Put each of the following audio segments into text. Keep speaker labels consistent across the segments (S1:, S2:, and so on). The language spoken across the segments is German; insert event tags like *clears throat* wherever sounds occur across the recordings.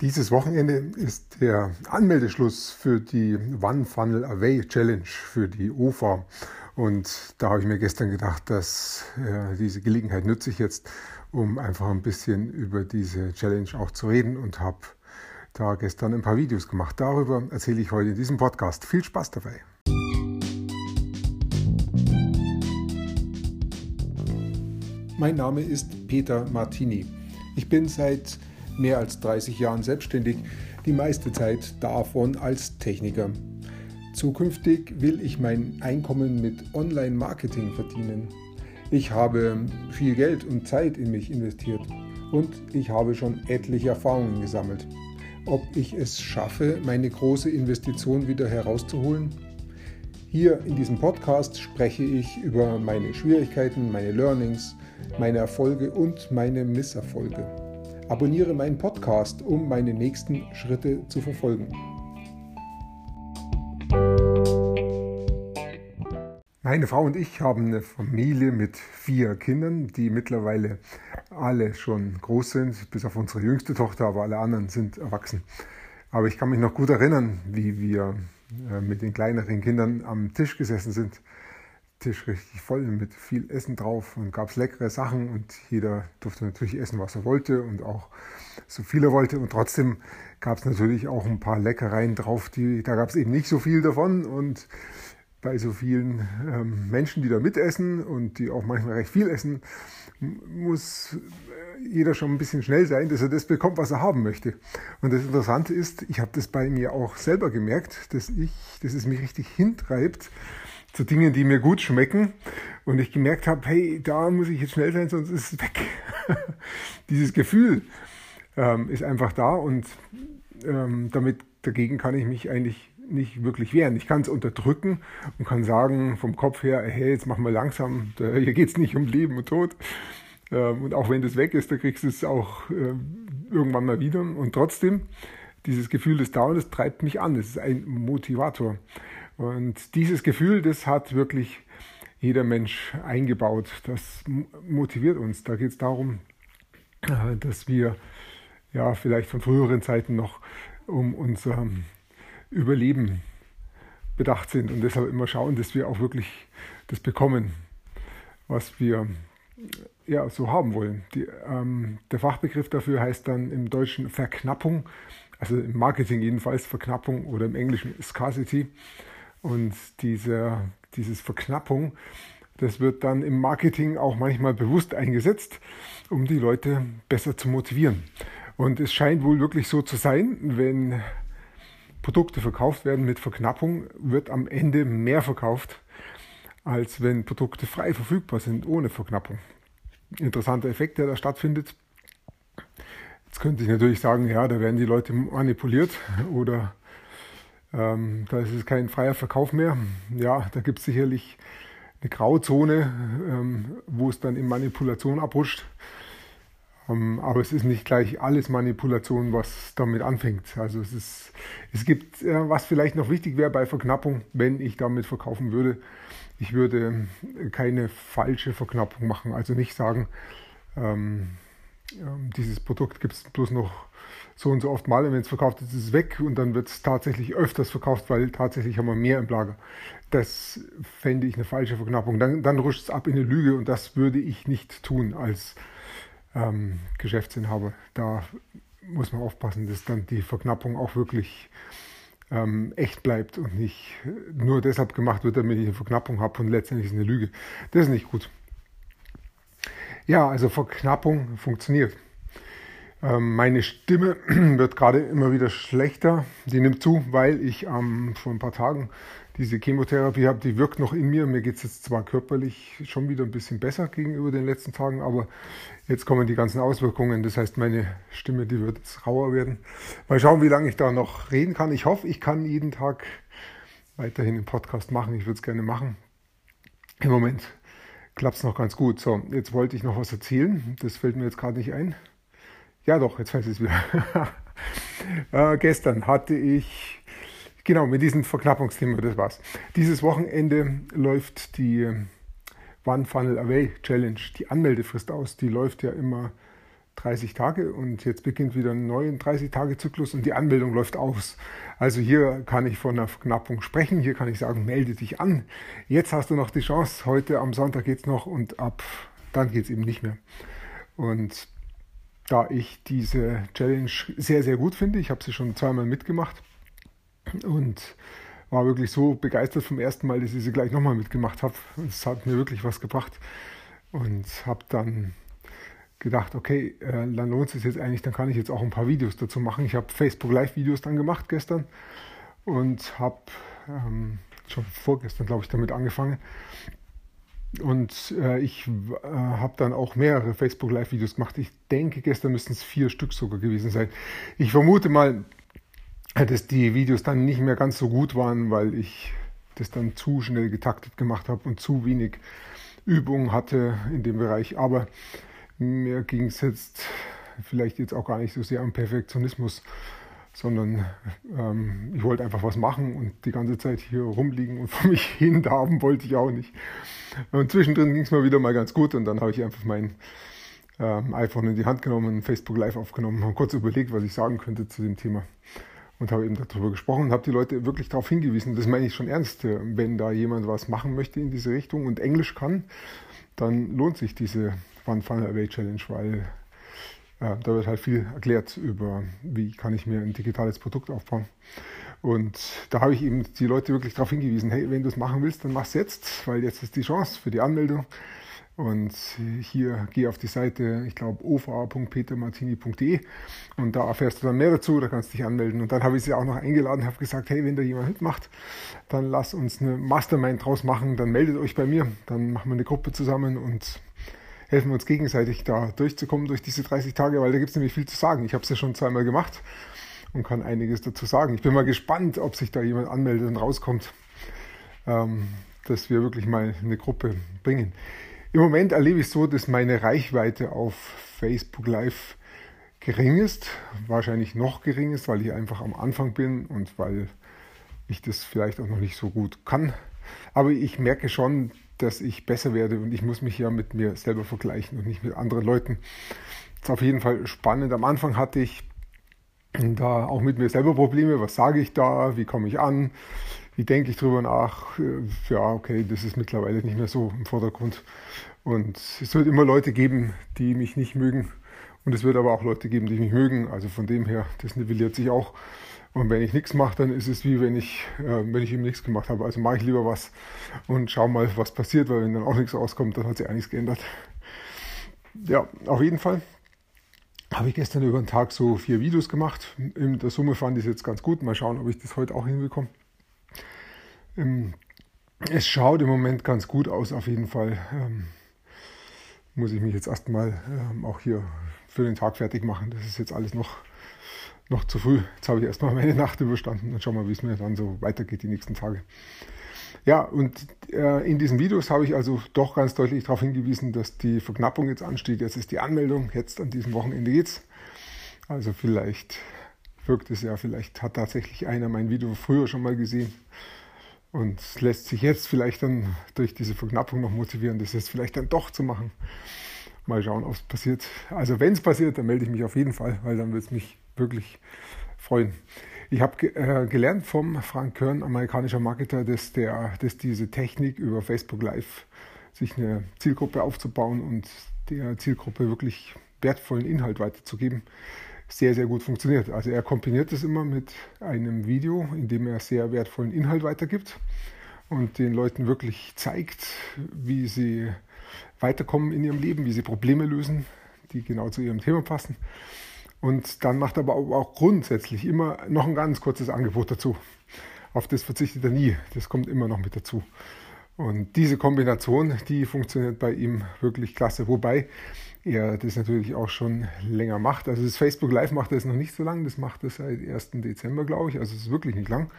S1: Dieses Wochenende ist der Anmeldeschluss für die One Funnel Away Challenge für die OFA. Und da habe ich mir gestern gedacht, dass äh, diese Gelegenheit nütze ich jetzt, um einfach ein bisschen über diese Challenge auch zu reden und habe da gestern ein paar Videos gemacht. Darüber erzähle ich heute in diesem Podcast. Viel Spaß dabei. Mein Name ist Peter Martini. Ich bin seit mehr als 30 Jahren selbstständig, die meiste Zeit davon als Techniker. Zukünftig will ich mein Einkommen mit Online-Marketing verdienen. Ich habe viel Geld und Zeit in mich investiert und ich habe schon etliche Erfahrungen gesammelt. Ob ich es schaffe, meine große Investition wieder herauszuholen? Hier in diesem Podcast spreche ich über meine Schwierigkeiten, meine Learnings, meine Erfolge und meine Misserfolge. Abonniere meinen Podcast, um meine nächsten Schritte zu verfolgen. Meine Frau und ich haben eine Familie mit vier Kindern, die mittlerweile alle schon groß sind, bis auf unsere jüngste Tochter, aber alle anderen sind erwachsen. Aber ich kann mich noch gut erinnern, wie wir äh, mit den kleineren Kindern am Tisch gesessen sind Tisch richtig voll mit viel Essen drauf und gab es leckere Sachen und jeder durfte natürlich essen, was er wollte und auch so viel er wollte. Und trotzdem gab es natürlich auch ein paar Leckereien drauf, die, da gab es eben nicht so viel davon. Und bei so vielen ähm, Menschen, die da mitessen und die auch manchmal recht viel essen, muss äh, jeder schon ein bisschen schnell sein, dass er das bekommt, was er haben möchte. Und das Interessante ist, ich habe das bei mir auch selber gemerkt, dass ich, dass es mich richtig hintreibt, zu Dingen, die mir gut schmecken und ich gemerkt habe, hey, da muss ich jetzt schnell sein, sonst ist es weg. *laughs* Dieses Gefühl ähm, ist einfach da und ähm, damit dagegen kann ich mich eigentlich nicht wirklich wehren. Ich kann es unterdrücken und kann sagen vom Kopf her, hey, jetzt machen wir langsam, hier geht es nicht um Leben und Tod. Ähm, und auch wenn das weg ist, da kriegst du es auch äh, irgendwann mal wieder. Und trotzdem, dieses Gefühl des Dauerns treibt mich an. Es ist ein Motivator. Und dieses Gefühl, das hat wirklich jeder Mensch eingebaut. Das motiviert uns. Da geht es darum, äh, dass wir ja vielleicht von früheren Zeiten noch um unser Überleben bedacht sind und deshalb immer schauen, dass wir auch wirklich das bekommen, was wir ja, so haben wollen. Die, ähm, der Fachbegriff dafür heißt dann im Deutschen Verknappung, also im Marketing jedenfalls Verknappung oder im Englischen Scarcity. Und diese dieses Verknappung, das wird dann im Marketing auch manchmal bewusst eingesetzt, um die Leute besser zu motivieren. Und es scheint wohl wirklich so zu sein, wenn Produkte verkauft werden mit Verknappung, wird am Ende mehr verkauft, als wenn Produkte frei verfügbar sind ohne Verknappung. Interessanter Effekt, der da stattfindet. Jetzt könnte ich natürlich sagen, ja, da werden die Leute manipuliert oder ähm, da ist es kein freier Verkauf mehr. Ja, da gibt es sicherlich eine Grauzone, ähm, wo es dann in Manipulation abrutscht. Ähm, aber es ist nicht gleich alles Manipulation, was damit anfängt. Also es, ist, es gibt, äh, was vielleicht noch wichtig wäre bei Verknappung, wenn ich damit verkaufen würde, ich würde keine falsche Verknappung machen. Also nicht sagen, ähm, ähm, dieses Produkt gibt es bloß noch so und so oft mal und wenn es verkauft ist, ist es weg und dann wird es tatsächlich öfters verkauft, weil tatsächlich haben wir mehr im Lager. Das fände ich eine falsche Verknappung. Dann, dann rutscht es ab in eine Lüge und das würde ich nicht tun als ähm, Geschäftsinhaber. Da muss man aufpassen, dass dann die Verknappung auch wirklich ähm, echt bleibt und nicht nur deshalb gemacht wird, damit ich eine Verknappung habe und letztendlich ist eine Lüge. Das ist nicht gut. Ja, also Verknappung funktioniert. Ähm, meine Stimme *clears throat* wird gerade immer wieder schlechter. Die nimmt zu, weil ich ähm, vor ein paar Tagen diese Chemotherapie habe. Die wirkt noch in mir. Mir geht es jetzt zwar körperlich schon wieder ein bisschen besser gegenüber den letzten Tagen, aber jetzt kommen die ganzen Auswirkungen. Das heißt, meine Stimme, die wird jetzt rauer werden. Mal schauen, wie lange ich da noch reden kann. Ich hoffe, ich kann jeden Tag weiterhin einen Podcast machen. Ich würde es gerne machen. Im Moment klappt es noch ganz gut. So, jetzt wollte ich noch was erzählen. Das fällt mir jetzt gerade nicht ein. Ja, doch, jetzt weiß ich es wieder. *laughs* äh, gestern hatte ich, genau, mit diesem Verknappungsthema, das war's. Dieses Wochenende läuft die One Funnel Away Challenge, die Anmeldefrist aus. Die läuft ja immer 30 Tage und jetzt beginnt wieder ein neuer 30-Tage-Zyklus und die Anmeldung läuft aus. Also hier kann ich von einer Verknappung sprechen, hier kann ich sagen, melde dich an. Jetzt hast du noch die Chance, heute am Sonntag geht es noch und ab dann geht es eben nicht mehr. Und da ich diese Challenge sehr, sehr gut finde, ich habe sie schon zweimal mitgemacht und war wirklich so begeistert vom ersten Mal, dass ich sie gleich nochmal mitgemacht habe. Es hat mir wirklich was gebracht und habe dann gedacht, okay, äh, dann lohnt es jetzt eigentlich, dann kann ich jetzt auch ein paar Videos dazu machen. Ich habe Facebook Live-Videos dann gemacht gestern und habe ähm, schon vorgestern, glaube ich, damit angefangen. Und äh, ich äh, habe dann auch mehrere Facebook Live-Videos gemacht. Ich denke, gestern müssten es vier Stück sogar gewesen sein. Ich vermute mal, dass die Videos dann nicht mehr ganz so gut waren, weil ich das dann zu schnell getaktet gemacht habe und zu wenig Übung hatte in dem Bereich. Aber mir ging es jetzt vielleicht jetzt auch gar nicht so sehr um Perfektionismus, sondern ähm, ich wollte einfach was machen und die ganze Zeit hier rumliegen und vor mich *laughs* hin darben wollte ich auch nicht. Und zwischendrin ging es mir wieder mal ganz gut und dann habe ich einfach mein ähm, iPhone in die Hand genommen, Facebook Live aufgenommen, habe kurz überlegt, was ich sagen könnte zu dem Thema und habe eben darüber gesprochen und habe die Leute wirklich darauf hingewiesen, das meine ich schon ernst, wenn da jemand was machen möchte in diese Richtung und Englisch kann, dann lohnt sich diese One Funnel Away Challenge, weil äh, da wird halt viel erklärt über, wie kann ich mir ein digitales Produkt aufbauen. Und da habe ich eben die Leute wirklich darauf hingewiesen, hey, wenn du es machen willst, dann mach es jetzt, weil jetzt ist die Chance für die Anmeldung. Und hier geh auf die Seite, ich glaube, ova.petermartini.de und da erfährst du dann mehr dazu, da kannst du dich anmelden. Und dann habe ich sie auch noch eingeladen, habe gesagt, hey, wenn da jemand mitmacht, dann lass uns eine Mastermind draus machen, dann meldet euch bei mir, dann machen wir eine Gruppe zusammen und helfen uns gegenseitig da durchzukommen durch diese 30 Tage, weil da gibt es nämlich viel zu sagen. Ich habe es ja schon zweimal gemacht und kann einiges dazu sagen. Ich bin mal gespannt, ob sich da jemand anmeldet und rauskommt, ähm, dass wir wirklich mal eine Gruppe bringen. Im Moment erlebe ich so, dass meine Reichweite auf Facebook Live gering ist, wahrscheinlich noch gering ist, weil ich einfach am Anfang bin und weil ich das vielleicht auch noch nicht so gut kann. Aber ich merke schon, dass ich besser werde und ich muss mich ja mit mir selber vergleichen und nicht mit anderen Leuten. Das ist auf jeden Fall spannend. Am Anfang hatte ich da auch mit mir selber Probleme. Was sage ich da? Wie komme ich an? Wie denke ich drüber nach? Ja, okay, das ist mittlerweile nicht mehr so im Vordergrund. Und es wird immer Leute geben, die mich nicht mögen. Und es wird aber auch Leute geben, die mich mögen. Also von dem her, das nivelliert sich auch. Und wenn ich nichts mache, dann ist es wie wenn ich, äh, wenn ich eben nichts gemacht habe. Also mache ich lieber was und schau mal, was passiert, weil wenn dann auch nichts rauskommt, dann hat sich einiges geändert. Ja, auf jeden Fall habe ich gestern über den Tag so vier Videos gemacht. In der Summe fand ich es jetzt ganz gut. Mal schauen, ob ich das heute auch hinbekomme. Ähm, es schaut im Moment ganz gut aus, auf jeden Fall. Ähm, muss ich mich jetzt erstmal ähm, auch hier für den Tag fertig machen. Das ist jetzt alles noch noch zu früh. Jetzt habe ich erstmal meine Nacht überstanden und schauen mal, wie es mir dann so weitergeht die nächsten Tage. Ja, und äh, in diesen Videos habe ich also doch ganz deutlich darauf hingewiesen, dass die Verknappung jetzt ansteht. Jetzt ist die Anmeldung, jetzt an diesem Wochenende geht's. Also vielleicht wirkt es ja, vielleicht hat tatsächlich einer mein Video früher schon mal gesehen und lässt sich jetzt vielleicht dann durch diese Verknappung noch motivieren, das jetzt vielleicht dann doch zu machen. Mal schauen, ob es passiert. Also wenn es passiert, dann melde ich mich auf jeden Fall, weil dann wird es mich wirklich freuen. Ich habe äh, gelernt vom Frank Kern, amerikanischer Marketer, dass, der, dass diese Technik über Facebook Live sich eine Zielgruppe aufzubauen und der Zielgruppe wirklich wertvollen Inhalt weiterzugeben, sehr, sehr gut funktioniert. Also er kombiniert das immer mit einem Video, in dem er sehr wertvollen Inhalt weitergibt und den Leuten wirklich zeigt, wie sie weiterkommen in ihrem Leben, wie sie Probleme lösen, die genau zu ihrem Thema passen. Und dann macht er aber auch grundsätzlich immer noch ein ganz kurzes Angebot dazu. Auf das verzichtet er nie. Das kommt immer noch mit dazu. Und diese Kombination, die funktioniert bei ihm wirklich klasse. Wobei er das natürlich auch schon länger macht. Also das Facebook Live macht er jetzt noch nicht so lange. Das macht er seit 1. Dezember, glaube ich. Also es ist wirklich nicht lang.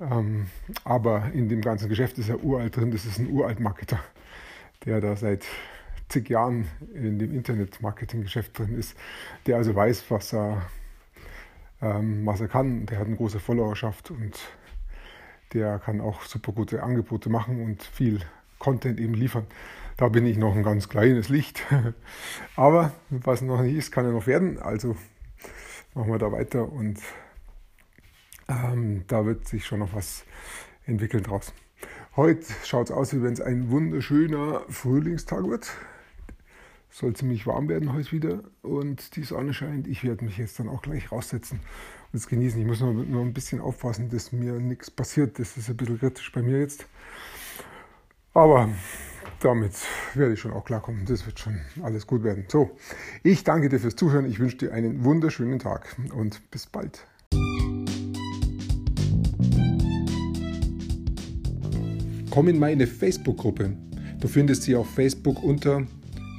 S1: Ähm, aber in dem ganzen Geschäft ist er uralt drin. Das ist ein uralt Marketer, der da seit zig Jahren in dem Internet-Marketing-Geschäft drin ist, der also weiß, was er, ähm, was er kann. Der hat eine große Followerschaft und der kann auch super gute Angebote machen und viel Content eben liefern. Da bin ich noch ein ganz kleines Licht. *laughs* Aber was noch nicht ist, kann ja noch werden. Also machen wir da weiter und ähm, da wird sich schon noch was entwickeln draus. Heute schaut es aus, wie wenn es ein wunderschöner Frühlingstag wird. Soll ziemlich warm werden heute wieder und die Sonne scheint. Ich werde mich jetzt dann auch gleich raussetzen und es genießen. Ich muss nur, nur ein bisschen aufpassen, dass mir nichts passiert. Das ist ein bisschen kritisch bei mir jetzt. Aber damit werde ich schon auch klarkommen. Das wird schon alles gut werden. So, ich danke dir fürs Zuhören. Ich wünsche dir einen wunderschönen Tag und bis bald. Komm in meine Facebook-Gruppe. Du findest sie auf Facebook unter